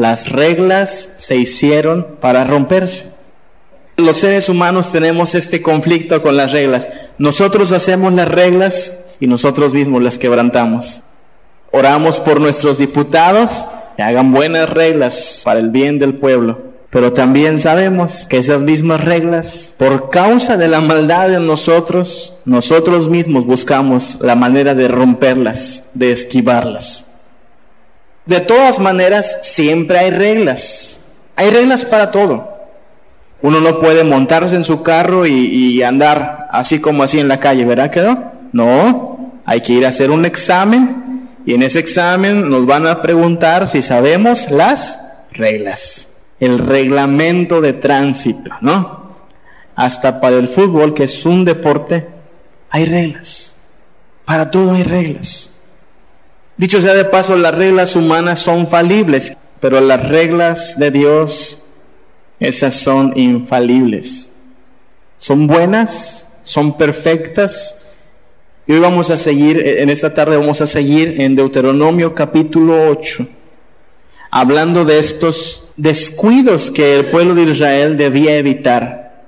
Las reglas se hicieron para romperse. Los seres humanos tenemos este conflicto con las reglas. Nosotros hacemos las reglas y nosotros mismos las quebrantamos. Oramos por nuestros diputados que hagan buenas reglas para el bien del pueblo. Pero también sabemos que esas mismas reglas, por causa de la maldad de nosotros, nosotros mismos buscamos la manera de romperlas, de esquivarlas. De todas maneras, siempre hay reglas. Hay reglas para todo. Uno no puede montarse en su carro y, andar así como así en la calle, ¿verdad que no? No, hay que ir a hacer un examen y en ese examen nos van a preguntar si sabemos las reglas el reglamento de tránsito, ¿no? Hasta para el fútbol, que es un deporte, hay reglas. Para todo hay reglas. Dicho sea de paso, las reglas humanas son falibles, pero las reglas de Dios, esas son infalibles. Son buenas, son perfectas. Y hoy vamos a seguir, en esta tarde vamos a seguir en Deuteronomio capítulo 8 hablando de estos descuidos que el pueblo de Israel debía evitar,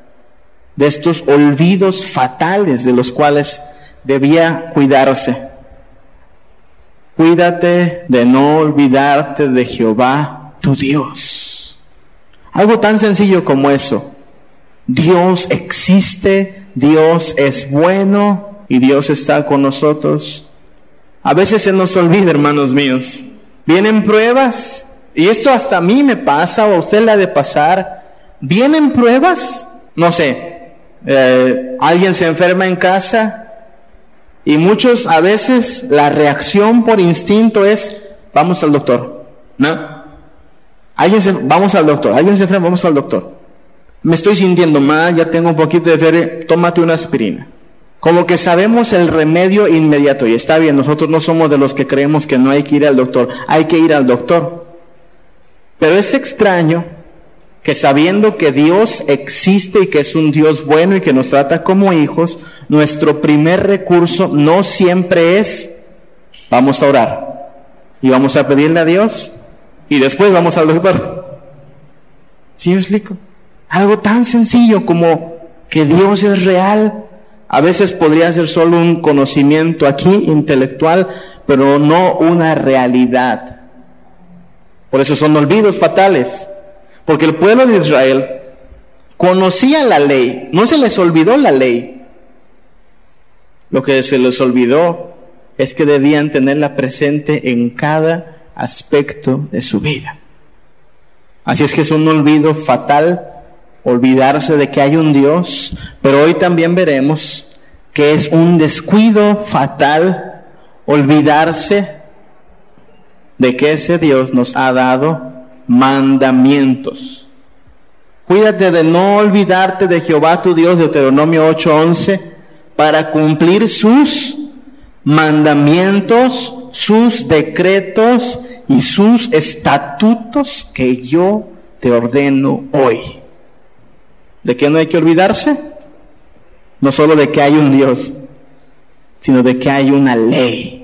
de estos olvidos fatales de los cuales debía cuidarse. Cuídate de no olvidarte de Jehová, tu Dios. Algo tan sencillo como eso. Dios existe, Dios es bueno y Dios está con nosotros. A veces se nos olvida, hermanos míos. Vienen pruebas y esto hasta a mí me pasa o a usted le ha de pasar. ¿Vienen pruebas? No sé, eh, alguien se enferma en casa y muchos a veces la reacción por instinto es vamos al doctor, ¿no? Alguien se, vamos al doctor, alguien se enferma, vamos al doctor. Me estoy sintiendo mal, ya tengo un poquito de fiebre, tómate una aspirina. Como que sabemos el remedio inmediato y está bien, nosotros no somos de los que creemos que no hay que ir al doctor, hay que ir al doctor. Pero es extraño que sabiendo que Dios existe y que es un Dios bueno y que nos trata como hijos, nuestro primer recurso no siempre es vamos a orar y vamos a pedirle a Dios y después vamos al doctor. ¿Sí me explico? Algo tan sencillo como que Dios es real. A veces podría ser solo un conocimiento aquí intelectual, pero no una realidad. Por eso son olvidos fatales. Porque el pueblo de Israel conocía la ley, no se les olvidó la ley. Lo que se les olvidó es que debían tenerla presente en cada aspecto de su vida. Así es que es un olvido fatal olvidarse de que hay un Dios, pero hoy también veremos que es un descuido fatal olvidarse de que ese Dios nos ha dado mandamientos. Cuídate de no olvidarte de Jehová tu Dios, Deuteronomio 8:11, para cumplir sus mandamientos, sus decretos y sus estatutos que yo te ordeno hoy. ¿De qué no hay que olvidarse? No solo de que hay un Dios, sino de que hay una ley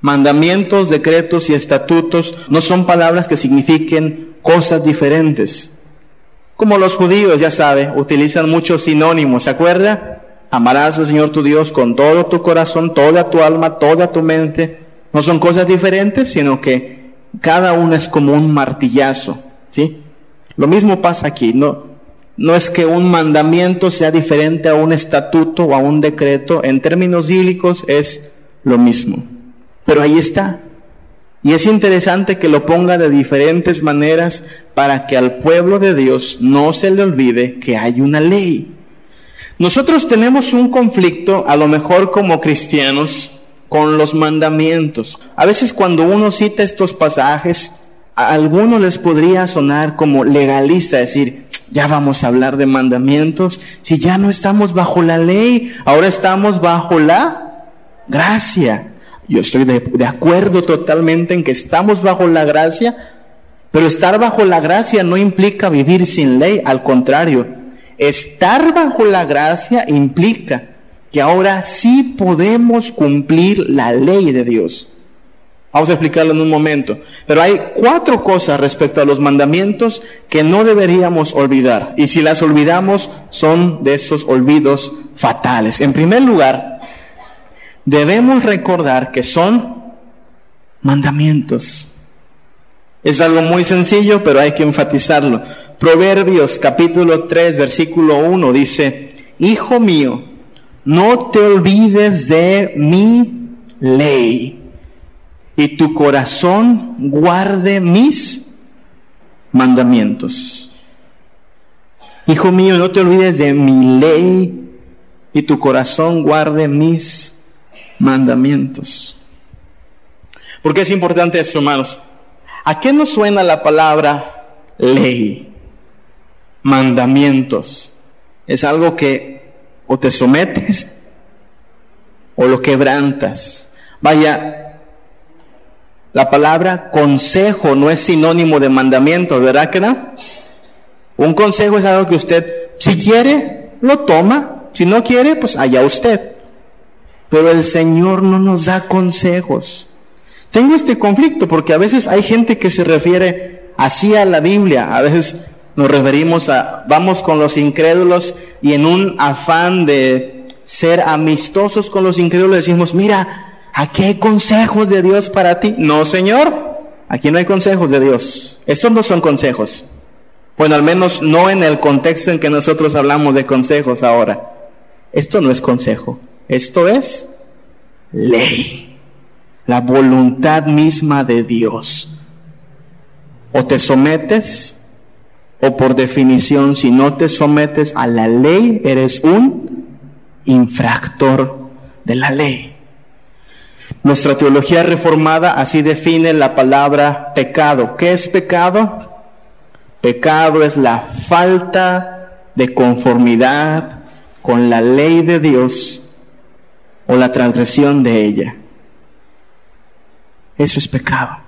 Mandamientos, decretos y estatutos no son palabras que signifiquen cosas diferentes. Como los judíos, ya sabe, utilizan muchos sinónimos, ¿se acuerda? Amarás al Señor tu Dios con todo tu corazón, toda tu alma, toda tu mente. No son cosas diferentes, sino que cada una es como un martillazo, ¿sí? Lo mismo pasa aquí, no, no es que un mandamiento sea diferente a un estatuto o a un decreto, en términos bíblicos es lo mismo. Pero ahí está. Y es interesante que lo ponga de diferentes maneras para que al pueblo de Dios no se le olvide que hay una ley. Nosotros tenemos un conflicto, a lo mejor como cristianos, con los mandamientos. A veces cuando uno cita estos pasajes, a algunos les podría sonar como legalista, decir, ya vamos a hablar de mandamientos, si ya no estamos bajo la ley, ahora estamos bajo la gracia. Yo estoy de, acuerdo totalmente en que estamos bajo la gracia, pero estar bajo la gracia no implica vivir sin ley, al contrario, estar bajo la gracia implica que ahora sí podemos cumplir la ley de Dios. Vamos a explicarlo en un momento. Pero hay cuatro cosas respecto a los mandamientos que no deberíamos olvidar. Y si las olvidamos, son de esos olvidos fatales. En primer lugar, debemos recordar que son mandamientos. Es algo muy sencillo, pero hay que enfatizarlo. Proverbios capítulo 3, versículo 1 dice, Hijo mío, no te olvides de mi ley y tu corazón guarde mis mandamientos. Hijo mío, no te olvides de mi ley y tu corazón guarde mis mandamientos. ¿Por qué es importante esto, hermanos? ¿A qué nos suena la palabra ley? Mandamientos. Es algo que o te sometes o lo quebrantas. Vaya, la palabra consejo no es sinónimo de mandamiento, ¿verdad que no? Un consejo es algo que usted, si quiere, lo toma. Si no quiere, pues allá usted. Pero el Señor no nos da consejos. Tengo este conflicto porque a veces hay gente que se refiere así a la Biblia. A veces nos referimos a, vamos con los incrédulos y en un afán de ser amistosos con los incrédulos decimos, mira, Aquí hay consejos de Dios para ti. No, Señor, aquí no hay consejos de Dios. Estos no son consejos. Bueno, al menos no en el contexto en que nosotros hablamos de consejos ahora. Esto no es consejo. Esto es ley. La voluntad misma de Dios. O te sometes, o por definición, si no te sometes a la ley, eres un infractor de la ley. Nuestra teología reformada así define la palabra pecado. ¿Qué es pecado? Pecado es la falta de conformidad con la ley de Dios o la transgresión de ella. Eso es pecado.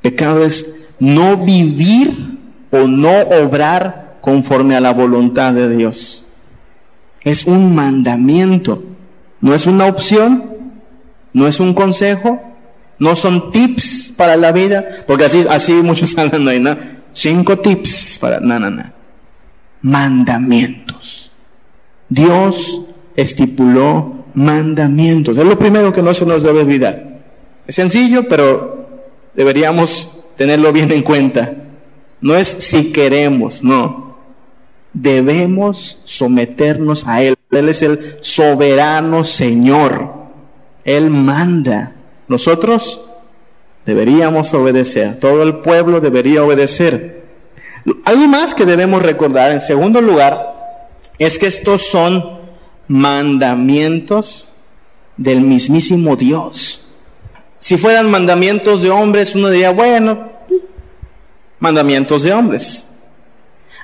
Pecado es no vivir o no obrar conforme a la voluntad de Dios. Es un mandamiento, no es una opción, no es un consejo, no son tips para la vida, porque así, así muchos hablan hoy, ¿no? Cinco tips para, no, no, no. Mandamientos. Dios estipuló mandamientos. Es lo primero que no se nos debe olvidar. Es sencillo, pero deberíamos tenerlo bien en cuenta. No es si queremos, no. Debemos someternos a Él. Él es el soberano Señor. Él manda. Nosotros deberíamos obedecer. Todo el pueblo debería obedecer. Algo más que debemos recordar, en segundo lugar, es que estos son mandamientos del mismísimo Dios. Si fueran mandamientos de hombres, uno diría, bueno, pues, mandamientos de hombres.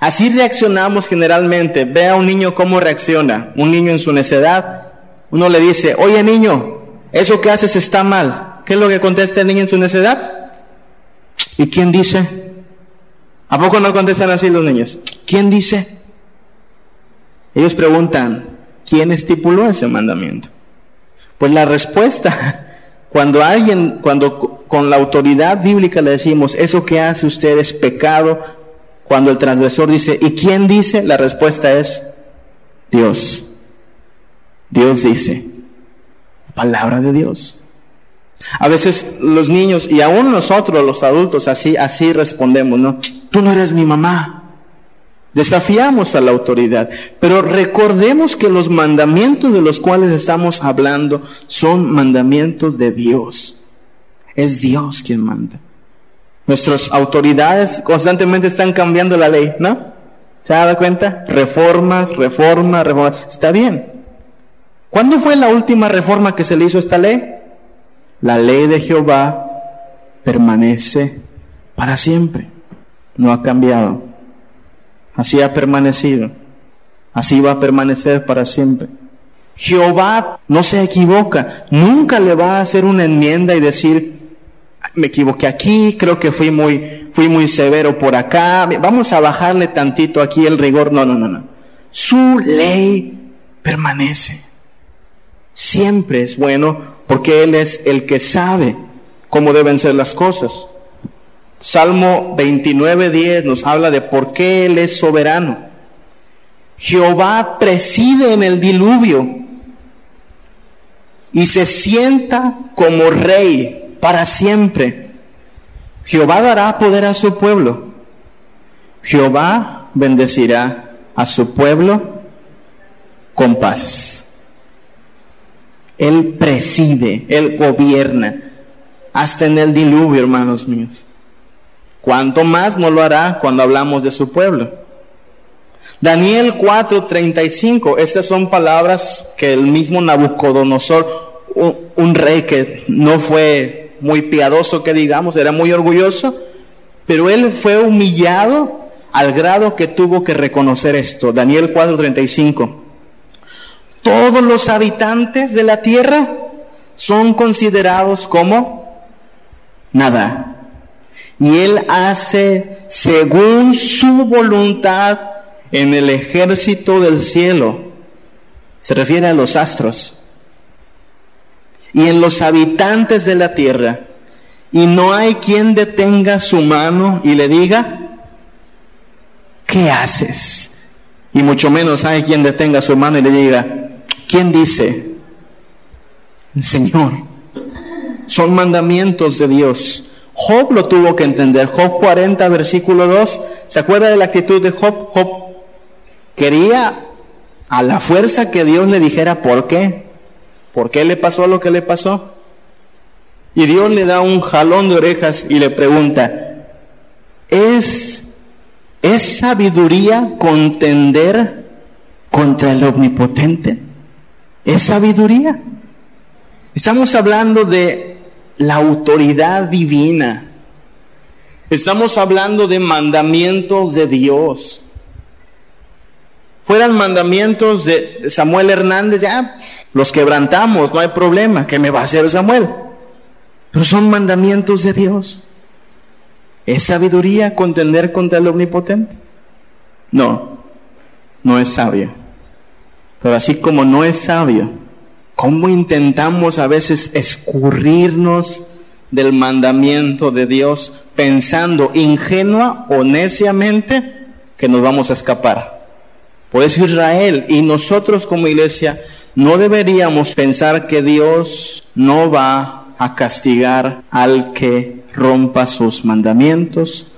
Así reaccionamos generalmente. Ve a un niño cómo reacciona. Un niño en su necedad. Uno le dice, oye niño, eso que haces está mal. ¿Qué es lo que contesta el niño en su necedad? ¿Y quién dice? ¿A poco no contestan así los niños? ¿Quién dice? Ellos preguntan, ¿quién estipuló ese mandamiento? Pues la respuesta, cuando alguien, cuando con la autoridad bíblica le decimos, eso que hace usted es pecado, cuando el transgresor dice, ¿y quién dice? La respuesta es Dios. Dios dice palabra de Dios. A veces los niños y aún nosotros los adultos así así respondemos, ¿no? Tú no eres mi mamá. Desafiamos a la autoridad, pero recordemos que los mandamientos de los cuales estamos hablando son mandamientos de Dios. Es Dios quien manda. Nuestras autoridades constantemente están cambiando la ley, ¿no? ¿Se da cuenta? Reformas, reformas, reformas. Está bien. ¿Cuándo fue la última reforma que se le hizo a esta ley? La ley de Jehová permanece para siempre. No ha cambiado. Así ha permanecido. Así va a permanecer para siempre. Jehová no se equivoca. Nunca le va a hacer una enmienda y decir, me equivoqué aquí, creo que fui muy, fui muy severo por acá. Vamos a bajarle tantito aquí el rigor. No, no, no, no. Su ley permanece siempre es bueno porque Él es el que sabe cómo deben ser las cosas. Salmo 29.10 nos habla de por qué Él es soberano. Jehová preside en el diluvio y se sienta como rey para siempre. Jehová dará poder a su pueblo. Jehová bendecirá a su pueblo con paz. Él preside, Él gobierna, hasta en el diluvio, hermanos míos. ¿Cuánto más no lo hará cuando hablamos de su pueblo? Daniel 4:35, estas son palabras que el mismo Nabucodonosor, un, un, rey que no fue muy piadoso, que digamos, era muy orgulloso, pero él fue humillado al grado que tuvo que reconocer esto. Daniel 4:35 todos los habitantes de la tierra son considerados como nada. Y Él hace según su voluntad en el ejército del cielo. Se refiere a los astros. Y en los habitantes de la tierra. Y no hay quien detenga su mano y le diga, ¿qué haces? Y mucho menos hay quien detenga su mano y le diga, ¿Quién dice? El Señor. Son mandamientos de Dios. Job lo tuvo que entender. Job 40, versículo 2. ¿Se acuerda de la actitud de Job? Job quería a la fuerza que Dios le dijera por qué. ¿Por qué le pasó lo que le pasó? Y Dios le da un jalón de orejas y le pregunta, ¿es, ¿es sabiduría contender contra el omnipotente? es sabiduría. Estamos hablando de la autoridad divina. Estamos hablando de mandamientos de Dios. Fueran mandamientos de Samuel Hernández, ya los quebrantamos, no hay problema, ¿qué me va a hacer Samuel? Pero son mandamientos de Dios. ¿Es sabiduría contender contra el omnipotente? No, no es sabia. Pero así como no es sabio, ¿cómo intentamos a veces escurrirnos del mandamiento de Dios pensando ingenua o neciamente que nos vamos a escapar? Por eso Israel y nosotros como iglesia no deberíamos pensar que Dios no va a castigar al que rompa sus mandamientos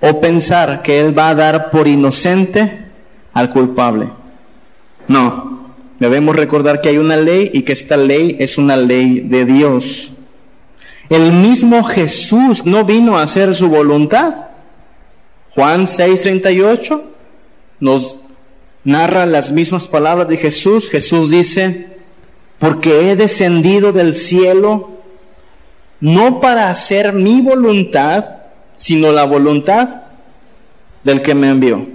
o pensar que Él va a dar por inocente al culpable. No, debemos recordar que hay una ley y que esta ley es una ley de Dios. El mismo Jesús no vino a hacer su voluntad. Juan 6:38 nos narra las mismas palabras de Jesús. Jesús dice, porque he descendido del cielo no para hacer mi voluntad, sino la voluntad del que me envió.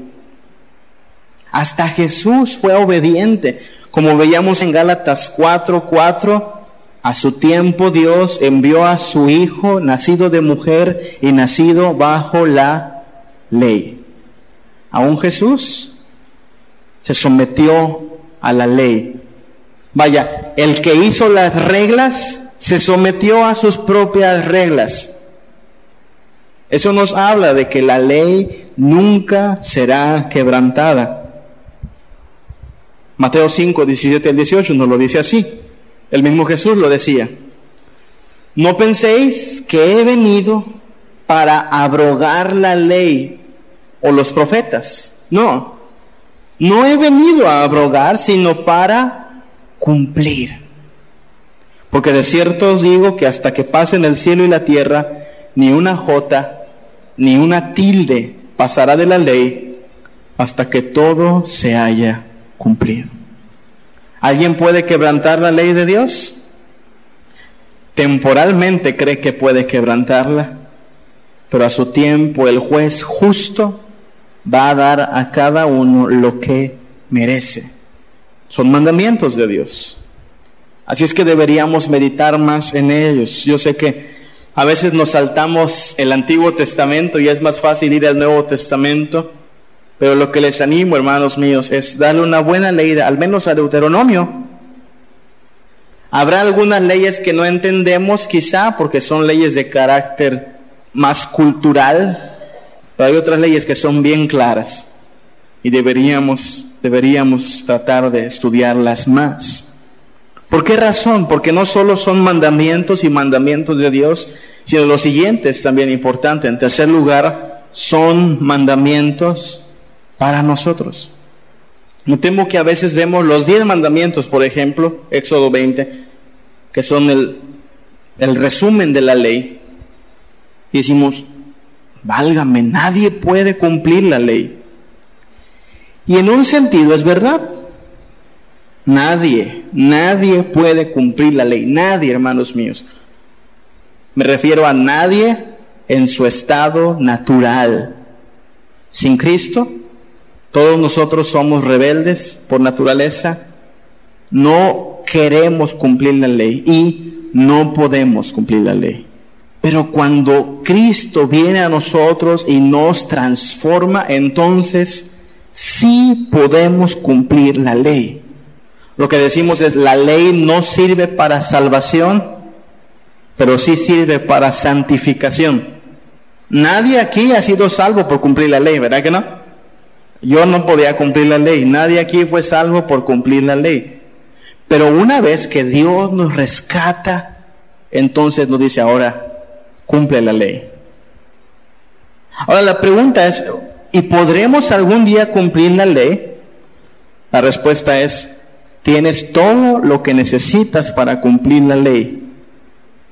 Hasta Jesús fue obediente. Como veíamos en Gálatas 4:4, a su tiempo Dios envió a su Hijo, nacido de mujer y nacido bajo la ley. Aún Jesús se sometió a la ley. Vaya, el que hizo las reglas se sometió a sus propias reglas. Eso nos habla de que la ley nunca será quebrantada. Mateo 5, 17 al 18 nos lo dice así. El mismo Jesús lo decía. No penséis que he venido para abrogar la ley o los profetas. No, no he venido a abrogar, sino para cumplir. Porque de cierto os digo que hasta que pasen el cielo y la tierra, ni una jota, ni una tilde pasará de la ley hasta que todo se haya cumplido. ¿Alguien puede quebrantar la ley de Dios? Temporalmente cree que puede quebrantarla, pero a su tiempo el juez justo va a dar a cada uno lo que merece. Son mandamientos de Dios. Así es que deberíamos meditar más en ellos. Yo sé que a veces nos saltamos el Antiguo Testamento y es más fácil ir al Nuevo Testamento pero lo que les animo, hermanos míos, es darle una buena leída, al menos a Deuteronomio. Habrá algunas leyes que no entendemos quizá porque son leyes de carácter más cultural, pero hay otras leyes que son bien claras y deberíamos, deberíamos tratar de estudiarlas más. ¿Por qué razón? Porque no solo son mandamientos y mandamientos de Dios, sino los siguientes también importante. En tercer lugar, son mandamientos para nosotros. Me temo que a veces vemos los diez mandamientos, por ejemplo, Éxodo 20, que son el, el resumen de la ley, y decimos, válgame, nadie puede cumplir la ley. Y en un sentido es verdad. Nadie, nadie puede cumplir la ley. Nadie, hermanos míos. Me refiero a nadie en su estado natural. Sin Cristo, todos nosotros somos rebeldes por naturaleza. No queremos cumplir la ley y no podemos cumplir la ley. Pero cuando Cristo viene a nosotros y nos transforma, entonces sí podemos cumplir la ley. Lo que decimos es, la ley no sirve para salvación, pero sí sirve para santificación. Nadie aquí ha sido salvo por cumplir la ley, ¿verdad que no? Yo no podía cumplir la ley, nadie aquí fue salvo por cumplir la ley. Pero una vez que Dios nos rescata, entonces nos dice ahora, cumple la ley. Ahora la pregunta es, ¿Y podremos algún día cumplir la ley? La respuesta es, tienes todo lo que necesitas para cumplir la ley.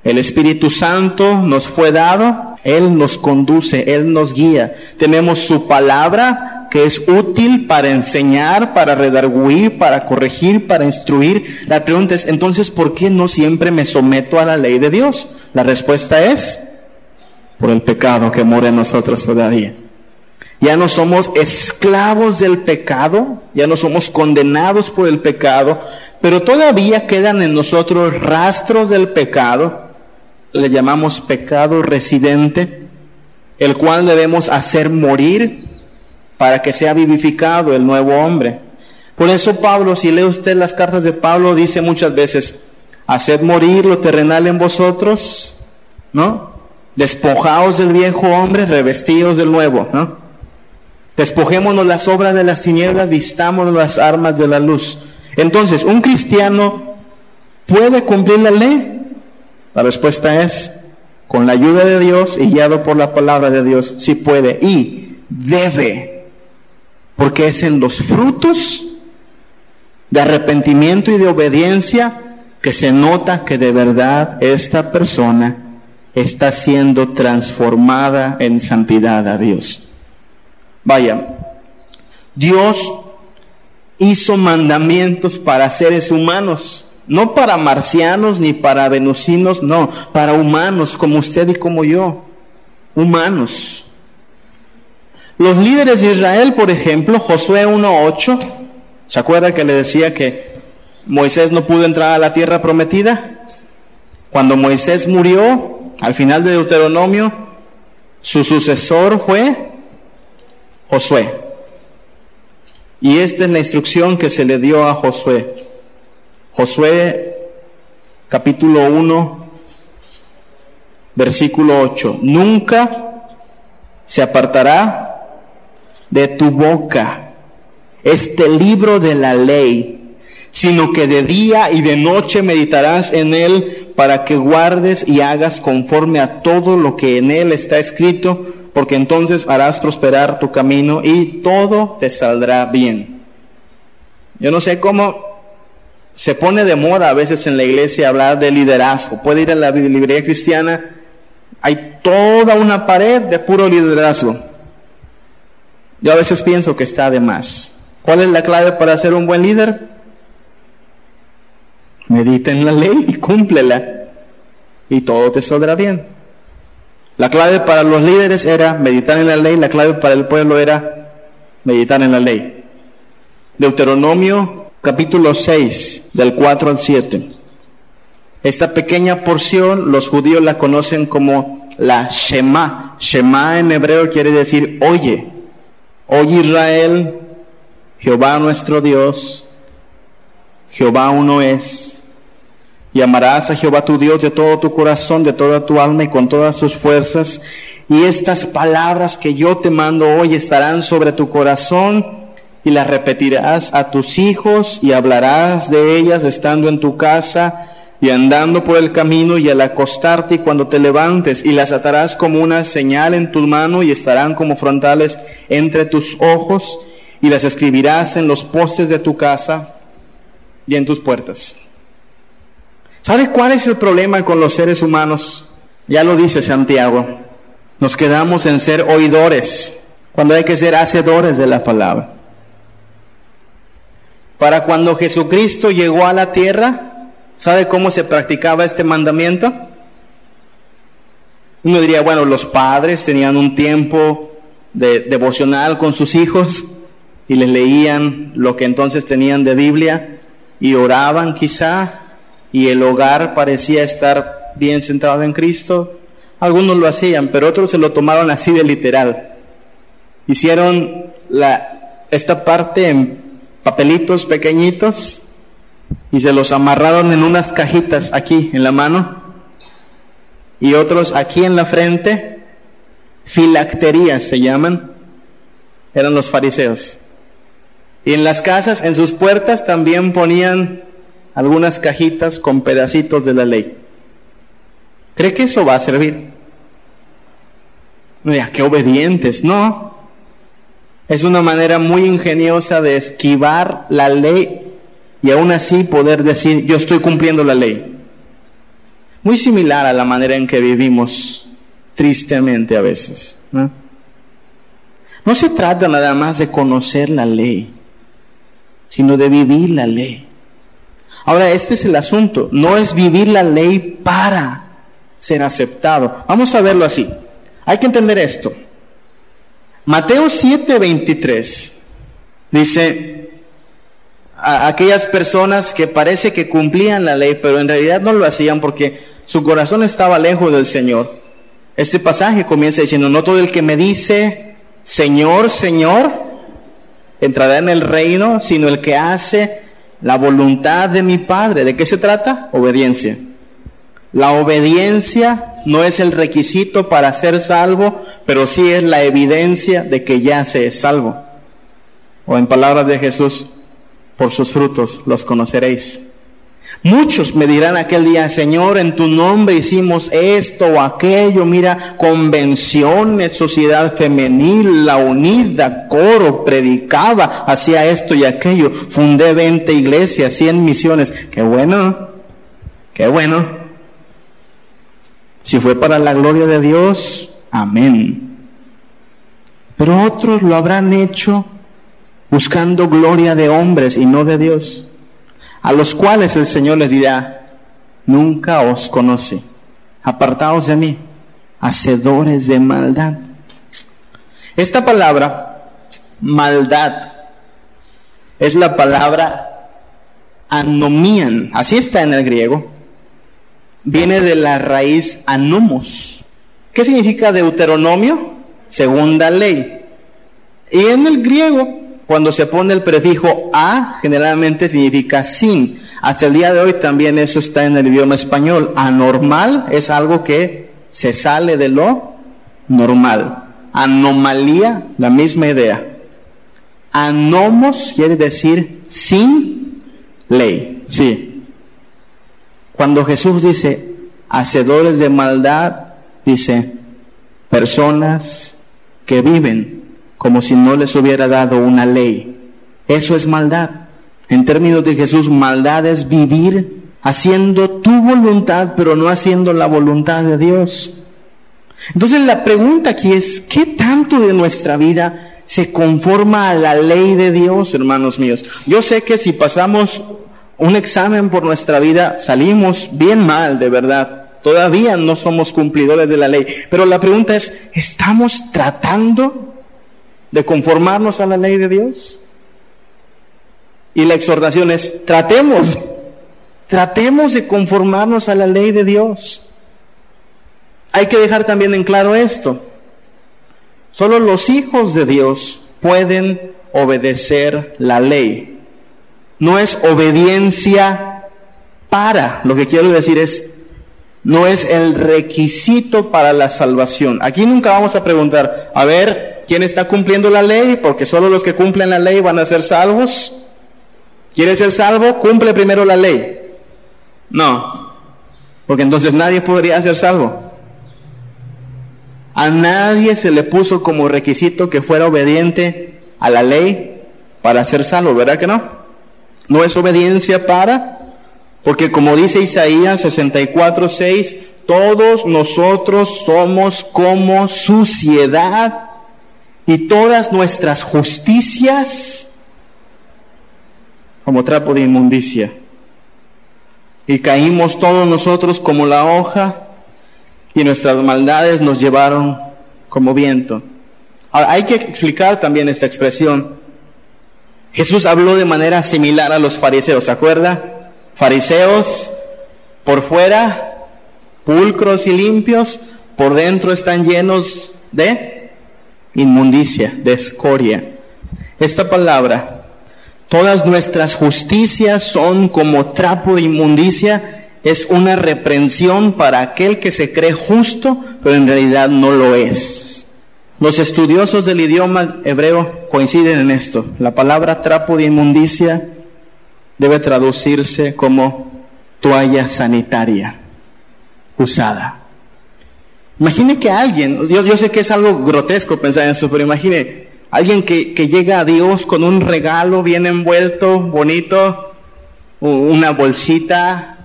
El Espíritu Santo nos fue dado, Él nos conduce, Él nos guía. Tenemos su palabra que es útil para enseñar, para redarguir, para corregir, para instruir. La pregunta es, entonces, ¿por qué no siempre me someto a la ley de Dios? La respuesta es, por el pecado que mora en nosotros todavía. Ya no somos esclavos del pecado, ya no somos condenados por el pecado, pero todavía quedan en nosotros rastros del pecado, le llamamos pecado residente, el cual debemos hacer morir para que sea vivificado el nuevo hombre. Por eso Pablo, si lee usted las cartas de Pablo, dice muchas veces, haced morir lo terrenal en vosotros, ¿no? Despojaos del viejo hombre, revestidos del nuevo, ¿no? Despojémonos las obras de las tinieblas, vistámonos las armas de la luz. Entonces, ¿un cristiano puede cumplir la ley? La respuesta es, con la ayuda de Dios y guiado por la palabra de Dios, sí puede y debe, porque es en los frutos de arrepentimiento y de obediencia que se nota que de verdad esta persona está siendo transformada en santidad a Dios. Vaya, Dios hizo mandamientos para seres humanos, no para marcianos ni para venusinos, no, para humanos como usted y como yo, humanos. Los líderes de Israel, por ejemplo, Josué 1.8, ¿se acuerda que le decía que Moisés no pudo entrar a la tierra prometida? Cuando Moisés murió, al final de Deuteronomio, su sucesor fue Josué. Y esta es la instrucción que se le dio a Josué. Josué capítulo 1, versículo 8. Nunca se apartará de tu boca este libro de la ley, sino que de día y de noche meditarás en él para que guardes y hagas conforme a todo lo que en él está escrito porque entonces harás prosperar tu camino y todo te saldrá bien. Yo no sé cómo se pone de moda a veces en la iglesia hablar de liderazgo. Puede ir a la librería cristiana, hay toda una pared de puro liderazgo. Yo a veces pienso que está de más. ¿Cuál es la clave para ser un buen líder? Medita en la ley y cúmplela y todo te saldrá bien. La clave para los líderes era meditar en la ley, la clave para el pueblo era meditar en la ley. Deuteronomio capítulo 6, del 4 al 7. Esta pequeña porción los judíos la conocen como la Shema. Shema en hebreo quiere decir oye. Oye Israel, Jehová nuestro Dios, Jehová uno es. Y amarás a Jehová tu Dios de todo tu corazón, de toda tu alma y con todas tus fuerzas. Y estas palabras que yo te mando hoy estarán sobre tu corazón y las repetirás a tus hijos y hablarás de ellas estando en tu casa y andando por el camino y al acostarte y cuando te levantes y las atarás como una señal en tu mano y estarán como frontales entre tus ojos y las escribirás en los postes de tu casa y en tus puertas. ¿Sabes cuál es el problema con los seres humanos? Ya lo dice Santiago. Nos quedamos en ser oidores cuando hay que ser hacedores de la palabra. Para cuando Jesucristo llegó a la tierra, ¿sabe cómo se practicaba este mandamiento? Uno diría, bueno, los padres tenían un tiempo de devocional con sus hijos y les leían lo que entonces tenían de Biblia y oraban quizá y el hogar parecía estar bien centrado en Cristo. Algunos lo hacían, pero otros se lo tomaron así de literal. Hicieron esta parte en papelitos pequeñitos y se los amarraron en unas cajitas aquí en la mano y otros aquí en la frente. Filacterías se llaman. Eran los fariseos. Y en las casas, en sus puertas también ponían algunas cajitas con pedacitos de la ley. ¿Cree que eso va a servir? Mira, qué obedientes, no. Es una manera muy ingeniosa de esquivar la ley y aún así poder decir, yo estoy cumpliendo la ley. Muy similar a la manera en que vivimos tristemente a veces. ¿no? se trata nada más de conocer la ley, sino de vivir la ley. Ahora, este es el asunto. No es vivir la ley para ser aceptado. Vamos a verlo así. Hay que entender esto. Mateo 7:23 dice, a aquellas personas que parece que cumplían la ley, pero en realidad no lo hacían porque su corazón estaba lejos del Señor. Este pasaje comienza diciendo, no todo el que me dice, Señor, Señor, entrará en el reino, sino el que hace la voluntad de mi Padre. ¿De qué se trata? Obediencia. La obediencia no es el requisito para ser salvo, pero sí es la evidencia de que ya se es salvo. O en palabras de Jesús, por sus frutos los conoceréis. Muchos me dirán aquel día, Señor, en tu nombre hicimos esto o aquello, mira, convenciones, sociedad femenil, la unida, coro, predicaba, hacía esto y aquello, fundé 20 iglesias, 100 misiones. Qué bueno, qué bueno. Si fue para la gloria de Dios, amén. Pero otros lo habrán hecho buscando gloria de hombres y no de Dios a los cuales el Señor les dirá, nunca os conoce, apartaos de mí, hacedores de maldad. Esta palabra, maldad, es la palabra anomían, así está en el griego, viene de la raíz anomos. ¿Qué significa Deuteronomio? Segunda ley. Y en el griego cuando se pone el prefijo a, generalmente significa sin. Hasta el día de hoy también eso está en el idioma español. Anormal es algo que se sale de lo normal. Anomalía, la misma idea. Anomos quiere decir sin ley. Sí. Cuando Jesús dice hacedores de maldad, dice personas que viven como si no les hubiera dado una ley. Eso es maldad. En términos de Jesús, maldad es vivir haciendo tu voluntad, pero no haciendo la voluntad de Dios. Entonces la pregunta aquí es, ¿qué tanto de nuestra vida se conforma a la ley de Dios, hermanos míos? Yo sé que si pasamos un examen por nuestra vida, salimos bien mal, de verdad. Todavía no somos cumplidores de la ley. Pero la pregunta es, ¿estamos tratando de conformarnos a la ley de Dios. Y la exhortación es, tratemos, tratemos de conformarnos a la ley de Dios. Hay que dejar también en claro esto. Solo los hijos de Dios pueden obedecer la ley. No es obediencia para, lo que quiero decir es, no es el requisito para la salvación. Aquí nunca vamos a preguntar, a ver, ¿quién está cumpliendo la ley? Porque solo los que cumplen la ley van a ser salvos. ¿Quieres ser salvo? Cumple primero la ley. No, porque entonces nadie podría ser salvo. A nadie se le puso como requisito que fuera obediente a la ley para ser salvo, ¿verdad que no? No es obediencia para porque como dice Isaías 64, 6, todos nosotros somos como suciedad y todas nuestras justicias como trapo de inmundicia. Y caímos todos nosotros como la hoja y nuestras maldades nos llevaron como viento. hay que explicar también esta expresión. Jesús habló de manera similar a los fariseos, ¿se acuerda? Fariseos por fuera, pulcros y limpios, por dentro están llenos de inmundicia, de escoria. Esta palabra, todas nuestras justicias son como trapo de inmundicia, es una reprensión para aquel que se cree justo, pero en realidad no lo es. Los estudiosos del idioma hebreo coinciden en esto. La palabra trapo de inmundicia debe traducirse como toalla sanitaria usada. Imagine que alguien, yo, yo sé que es algo grotesco pensar en eso, pero imagine alguien que, que llega a Dios con un regalo bien envuelto, bonito, una bolsita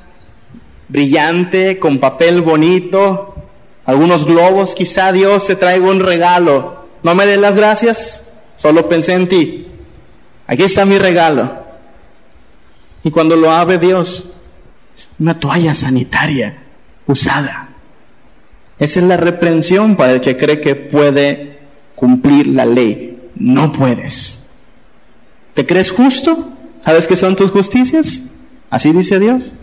brillante, con papel bonito, algunos globos, quizá Dios te traiga un regalo. No me den las gracias, solo pensé en ti. Aquí está mi regalo. Y cuando lo abre Dios, es una toalla sanitaria usada. Esa es la reprensión para el que cree que puede cumplir la ley. No puedes. ¿Te crees justo? ¿Sabes qué son tus justicias? Así dice Dios.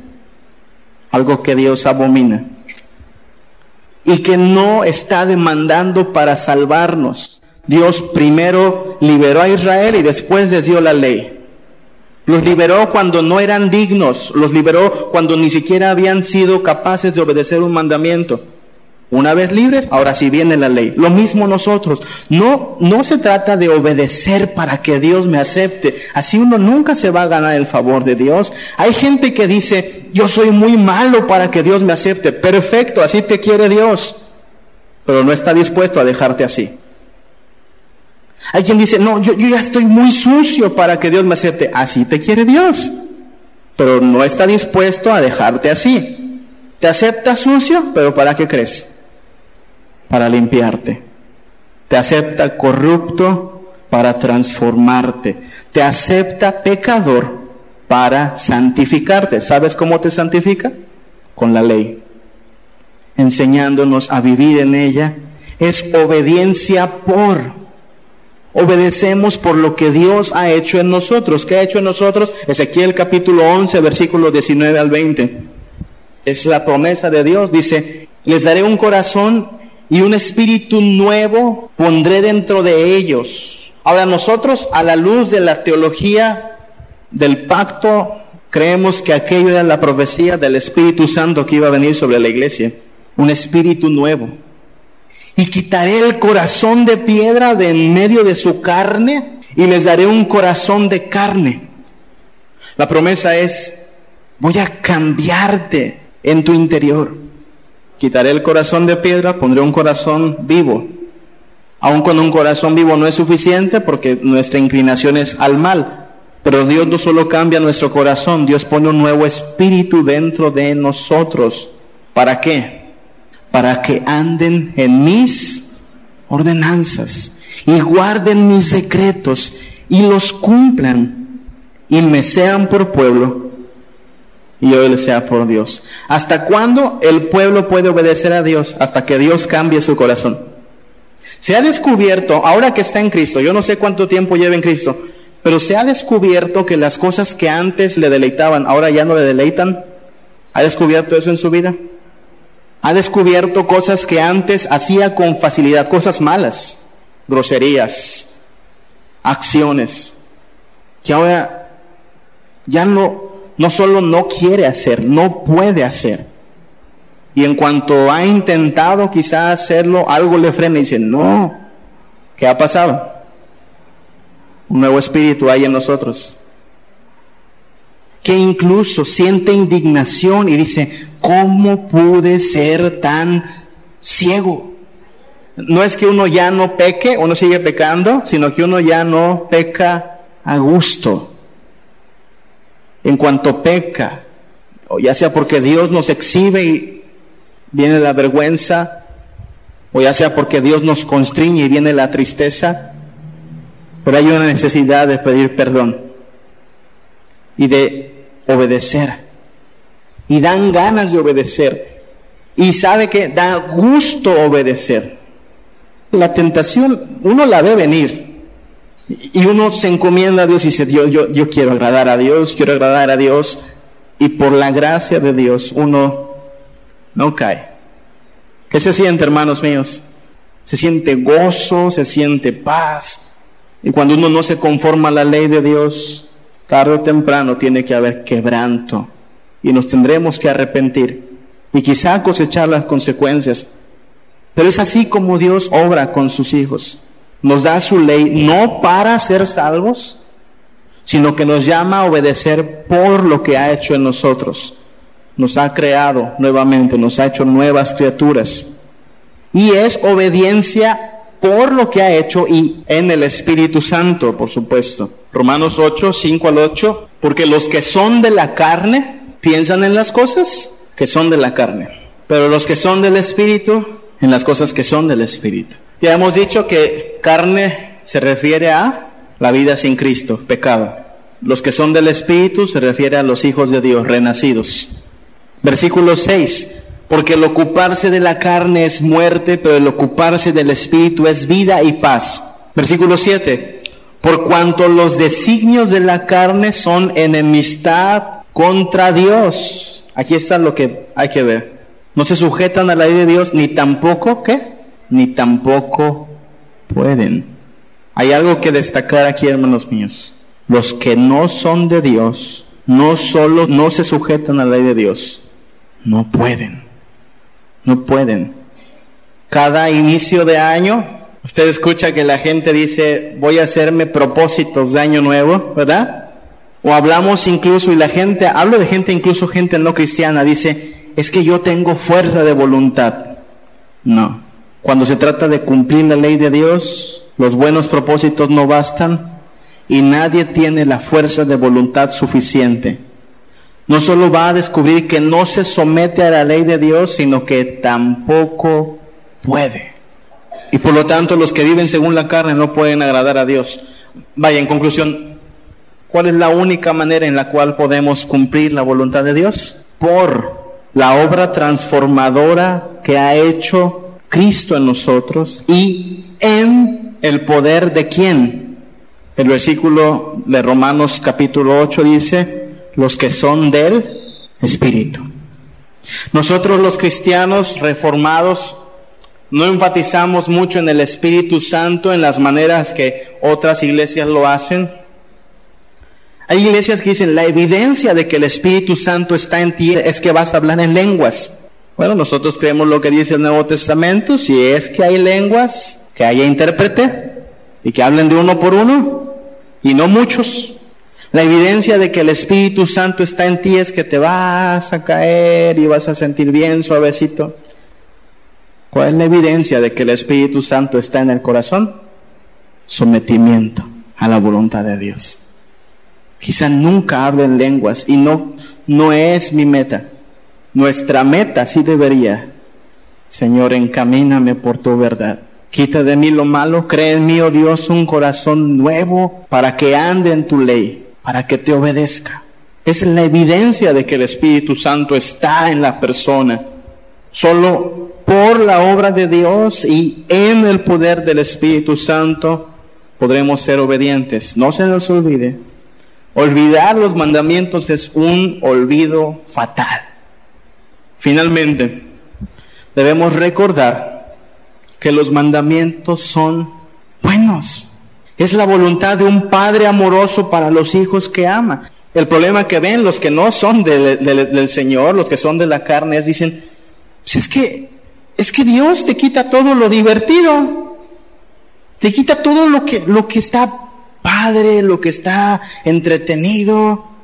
Algo que Dios abomina. Y que no está demandando para salvarnos. Dios primero liberó a Israel y después les dio la ley. Los liberó cuando no eran dignos, los liberó cuando ni siquiera habían sido capaces de obedecer un mandamiento. Una vez libres, ahora sí viene la ley. Lo mismo nosotros. No, no se trata de obedecer para que Dios me acepte. Así uno nunca se va a ganar el favor de Dios. Hay gente que dice, yo soy muy malo para que Dios me acepte. Perfecto, así te quiere Dios. Pero no está dispuesto a dejarte así. Hay quien dice, no, yo, ya estoy muy sucio para que Dios me acepte. Así te quiere Dios, pero no está dispuesto a dejarte así. Te acepta sucio, pero ¿para qué crees? Para limpiarte. Te acepta corrupto para transformarte. Te acepta pecador para santificarte. ¿Sabes cómo te santifica? Con la ley. Enseñándonos a vivir en ella. Es obediencia por obedecemos por lo que Dios ha hecho en nosotros. ¿Qué ha hecho en nosotros? Ezequiel capítulo 11, versículos 19 al 20. Es la promesa de Dios. Dice, les daré un corazón y un espíritu nuevo pondré dentro de ellos. Ahora nosotros, a la luz de la teología del pacto, creemos que aquello era la profecía del Espíritu Santo que iba a venir sobre la iglesia. Un espíritu nuevo y quitaré el corazón de piedra de en medio de su carne y les daré un corazón de carne. La promesa es, voy a cambiarte en tu interior. Quitaré el corazón de piedra, pondré un corazón vivo. Aun con un corazón vivo no es suficiente porque nuestra inclinación es al mal. Pero Dios no solo cambia nuestro corazón, Dios pone un nuevo espíritu dentro de nosotros. ¿Para qué? para que anden en mis ordenanzas y guarden mis decretos y los cumplan y me sean por pueblo y les sea por Dios. ¿Hasta cuándo el pueblo puede obedecer a Dios? Hasta que Dios cambie su corazón. Se ha descubierto, ahora que está en Cristo, yo no sé cuánto tiempo lleva en Cristo, pero se ha descubierto que las cosas que antes le deleitaban, ahora ya no le deleitan. ¿Ha descubierto eso en su vida? ha descubierto cosas que antes hacía con facilidad, cosas malas, groserías, acciones, que ahora ya no, no solo no quiere hacer, no puede hacer. Y en cuanto ha intentado quizá hacerlo, algo le frena y dice, no, ¿qué ha pasado? Un nuevo espíritu hay en nosotros. Que incluso siente indignación y dice, ¿cómo pude ser tan ciego? No es que uno ya no peque, uno sigue pecando, sino que uno ya no peca a gusto en cuanto peca, o ya sea porque Dios nos exhibe y viene la vergüenza, o ya sea porque Dios nos constriñe y viene la tristeza, pero hay una necesidad de pedir perdón y de obedecer. Y dan ganas de obedecer. Y sabe que da gusto obedecer. La tentación, uno la ve venir. Y uno se encomienda a Dios y dice, Dios, yo, yo quiero agradar a Dios, quiero agradar a Dios. Y por la gracia de Dios uno no cae. ¿Qué se siente, hermanos míos? Se siente gozo, se siente paz. Y cuando uno no se conforma a la ley de Dios, tarde o temprano tiene que haber quebranto. Y nos tendremos que arrepentir. Y quizá cosechar las consecuencias. Pero es así como Dios obra con sus hijos nos da su ley no para ser salvos, sino que nos llama a obedecer por lo que ha hecho en nosotros. Nos ha creado nuevamente, nos ha hecho nuevas criaturas. Y es obediencia por lo que ha hecho y en el Espíritu Santo, por supuesto. Romanos 8, 5 al 8, porque los que son de la carne piensan en las cosas que son de la carne, pero los que son del Espíritu en las cosas que son del Espíritu. Ya hemos dicho que carne se refiere a la vida sin Cristo, pecado. Los que son del Espíritu se refiere a los hijos de Dios, renacidos. Versículo 6. Porque el ocuparse de la carne es muerte, pero el ocuparse del Espíritu es vida y paz. Versículo 7. Por cuanto los designios de la carne son enemistad contra Dios. Aquí está lo que hay que ver. No se sujetan a la ley de Dios, ni tampoco, ¿qué? Ni tampoco pueden. Hay algo que destacar aquí, hermanos míos. Los que no son de Dios, no solo no se sujetan a la ley de Dios, no pueden. No pueden. Cada inicio de año, usted escucha que la gente dice, voy a hacerme propósitos de año nuevo, ¿verdad? O hablamos incluso, y la gente, hablo de gente, incluso gente no cristiana, dice, es que yo tengo fuerza de voluntad. No, cuando se trata de cumplir la ley de Dios, los buenos propósitos no bastan y nadie tiene la fuerza de voluntad suficiente. No solo va a descubrir que no se somete a la ley de Dios, sino que tampoco puede. Y por lo tanto los que viven según la carne no pueden agradar a Dios. Vaya, en conclusión, ¿cuál es la única manera en la cual podemos cumplir la voluntad de Dios? Por la obra transformadora que ha hecho Cristo en nosotros y en el poder de quién. El versículo de Romanos capítulo 8 dice, los que son del Espíritu. Nosotros los cristianos reformados no enfatizamos mucho en el Espíritu Santo en las maneras que otras iglesias lo hacen. Hay iglesias que dicen, la evidencia de que el Espíritu Santo está en ti es que vas a hablar en lenguas. Bueno, nosotros creemos lo que dice el Nuevo Testamento, si es que hay lenguas, que haya intérprete y que hablen de uno por uno y no muchos. La evidencia de que el Espíritu Santo está en ti es que te vas a caer y vas a sentir bien suavecito. ¿Cuál es la evidencia de que el Espíritu Santo está en el corazón? Sometimiento a la voluntad de Dios. Quizá nunca hablen lenguas y no, no es mi meta. Nuestra meta sí debería, Señor, encamíname por tu verdad. Quita de mí lo malo, cree en mí, oh Dios, un corazón nuevo para que ande en tu ley, para que te obedezca. Es la evidencia de que el Espíritu Santo está en la persona. Solo por la obra de Dios y en el poder del Espíritu Santo podremos ser obedientes. No se nos olvide. Olvidar los mandamientos es un olvido fatal. Finalmente, debemos recordar que los mandamientos son buenos. Es la voluntad de un Padre amoroso para los hijos que ama. El problema que ven los que no son del Señor, los que son de la carne, es dicen, pues es que, es que Dios te quita todo lo divertido, te quita todo lo que, lo que está padre, lo que está entretenido.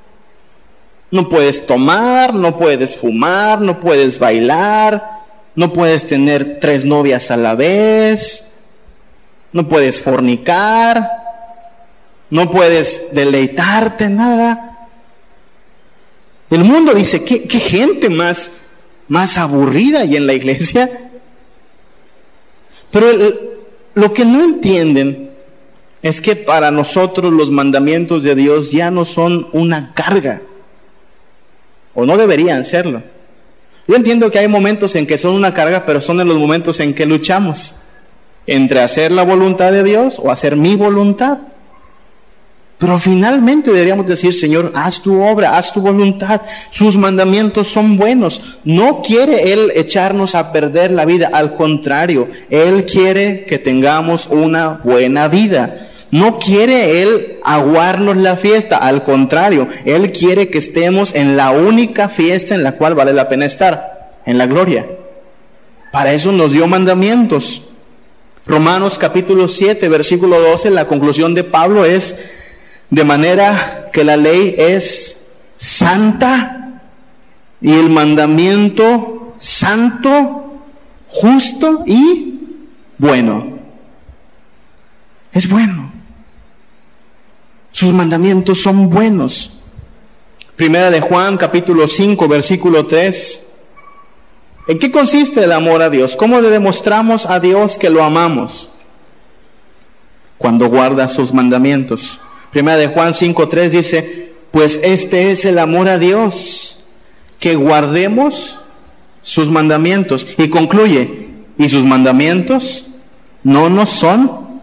No puedes tomar, no puedes fumar, no puedes bailar, no puedes tener tres novias a la vez, no puedes fornicar, no puedes deleitarte, nada. El mundo dice, ¿qué, qué gente más, más aburrida y en la iglesia? Pero lo que no entienden es que para nosotros los mandamientos de Dios ya no son una carga, o no deberían serlo. Yo entiendo que hay momentos en que son una carga, pero son en los momentos en que luchamos entre hacer la voluntad de Dios o hacer mi voluntad. Pero finalmente deberíamos decir, Señor, haz tu obra, haz tu voluntad. Sus mandamientos son buenos. No quiere Él echarnos a perder la vida. Al contrario, Él quiere que tengamos una buena vida. No quiere Él aguarnos la fiesta. Al contrario, Él quiere que estemos en la única fiesta en la cual vale la pena estar, en la gloria. Para eso nos dio mandamientos. Romanos capítulo 7, versículo 12, la conclusión de Pablo es, de manera que la ley es santa y el mandamiento santo, justo y bueno. Es bueno. Sus mandamientos son buenos. Primera de Juan capítulo 5 versículo 3. ¿En qué consiste el amor a Dios? ¿Cómo le demostramos a Dios que lo amamos? Cuando guarda sus mandamientos. Primera de Juan 5.3 dice, pues este es el amor a Dios, que guardemos sus mandamientos. Y concluye, y sus mandamientos no nos son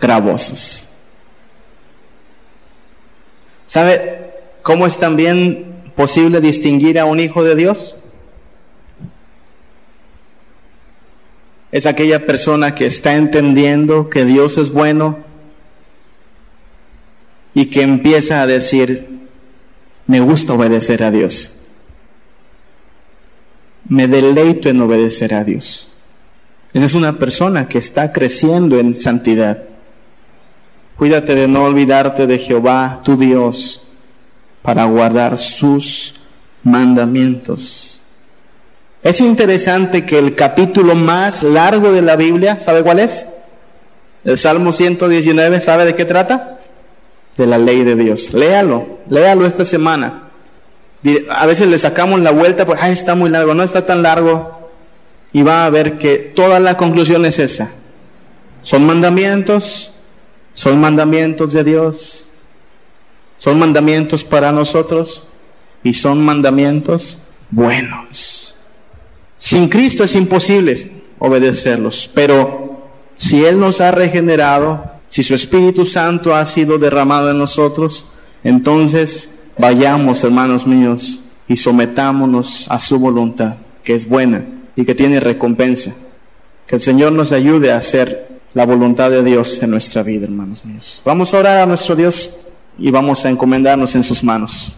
gravosos. ¿Sabe cómo es también posible distinguir a un hijo de Dios? Es aquella persona que está entendiendo que Dios es bueno, y que empieza a decir, me gusta obedecer a Dios. Me deleito en obedecer a Dios. Esa es una persona que está creciendo en santidad. Cuídate de no olvidarte de Jehová, tu Dios, para guardar sus mandamientos. Es interesante que el capítulo más largo de la Biblia, ¿sabe cuál es? El Salmo 119, ¿sabe de qué trata? de la ley de Dios. Léalo, léalo esta semana. A veces le sacamos la vuelta porque, ay, está muy largo, no está tan largo. Y va a ver que toda la conclusión es esa. Son mandamientos, son mandamientos de Dios, son mandamientos para nosotros y son mandamientos buenos. Sin Cristo es imposible obedecerlos, pero si Él nos ha regenerado, si su Espíritu Santo ha sido derramado en nosotros, entonces vayamos, hermanos míos, y sometámonos a su voluntad, que es buena y que tiene recompensa. Que el Señor nos ayude a hacer la voluntad de Dios en nuestra vida, hermanos míos. Vamos a orar a nuestro Dios y vamos a encomendarnos en sus manos.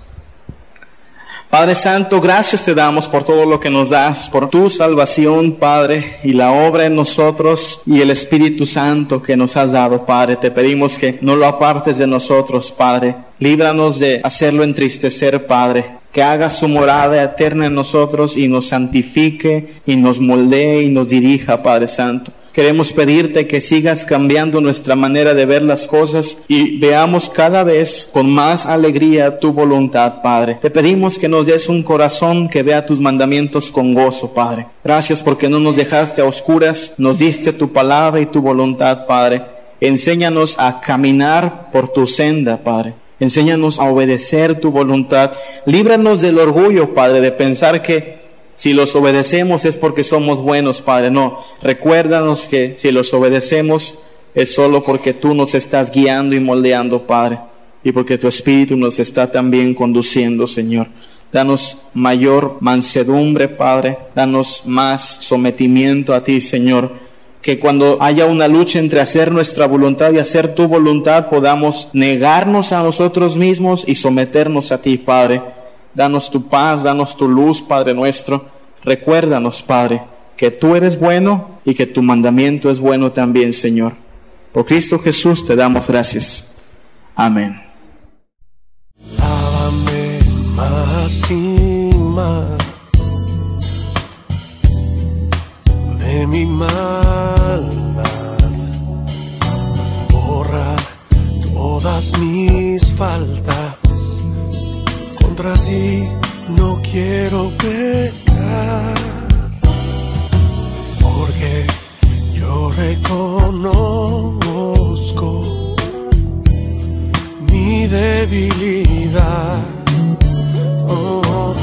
Padre Santo, gracias te damos por todo lo que nos das, por tu salvación, Padre, y la obra en nosotros y el Espíritu Santo que nos has dado, Padre. Te pedimos que no lo apartes de nosotros, Padre. Líbranos de hacerlo entristecer, Padre. Que haga su morada eterna en nosotros y nos santifique y nos moldee y nos dirija, Padre Santo. Queremos pedirte que sigas cambiando nuestra manera de ver las cosas y veamos cada vez con más alegría tu voluntad, Padre. Te pedimos que nos des un corazón que vea tus mandamientos con gozo, Padre. Gracias porque no nos dejaste a oscuras, nos diste tu palabra y tu voluntad, Padre. Enséñanos a caminar por tu senda, Padre. Enséñanos a obedecer tu voluntad. Líbranos del orgullo, Padre, de pensar que si los obedecemos es porque somos buenos, Padre. No, recuérdanos que si los obedecemos es solo porque tú nos estás guiando y moldeando, Padre. Y porque tu Espíritu nos está también conduciendo, Señor. Danos mayor mansedumbre, Padre. Danos más sometimiento a ti, Señor que cuando haya una lucha entre hacer nuestra voluntad y hacer tu voluntad, podamos negarnos a nosotros mismos y someternos a ti, Padre. Danos tu paz, danos tu luz, Padre nuestro. Recuérdanos, Padre, que tú eres bueno y que tu mandamiento es bueno también, Señor. Por Cristo Jesús te damos gracias. Amén. más y más de mi maldad. Borra todas mis faltas contra ti no quiero pecar, porque yo reconozco mi debilidad. Oh,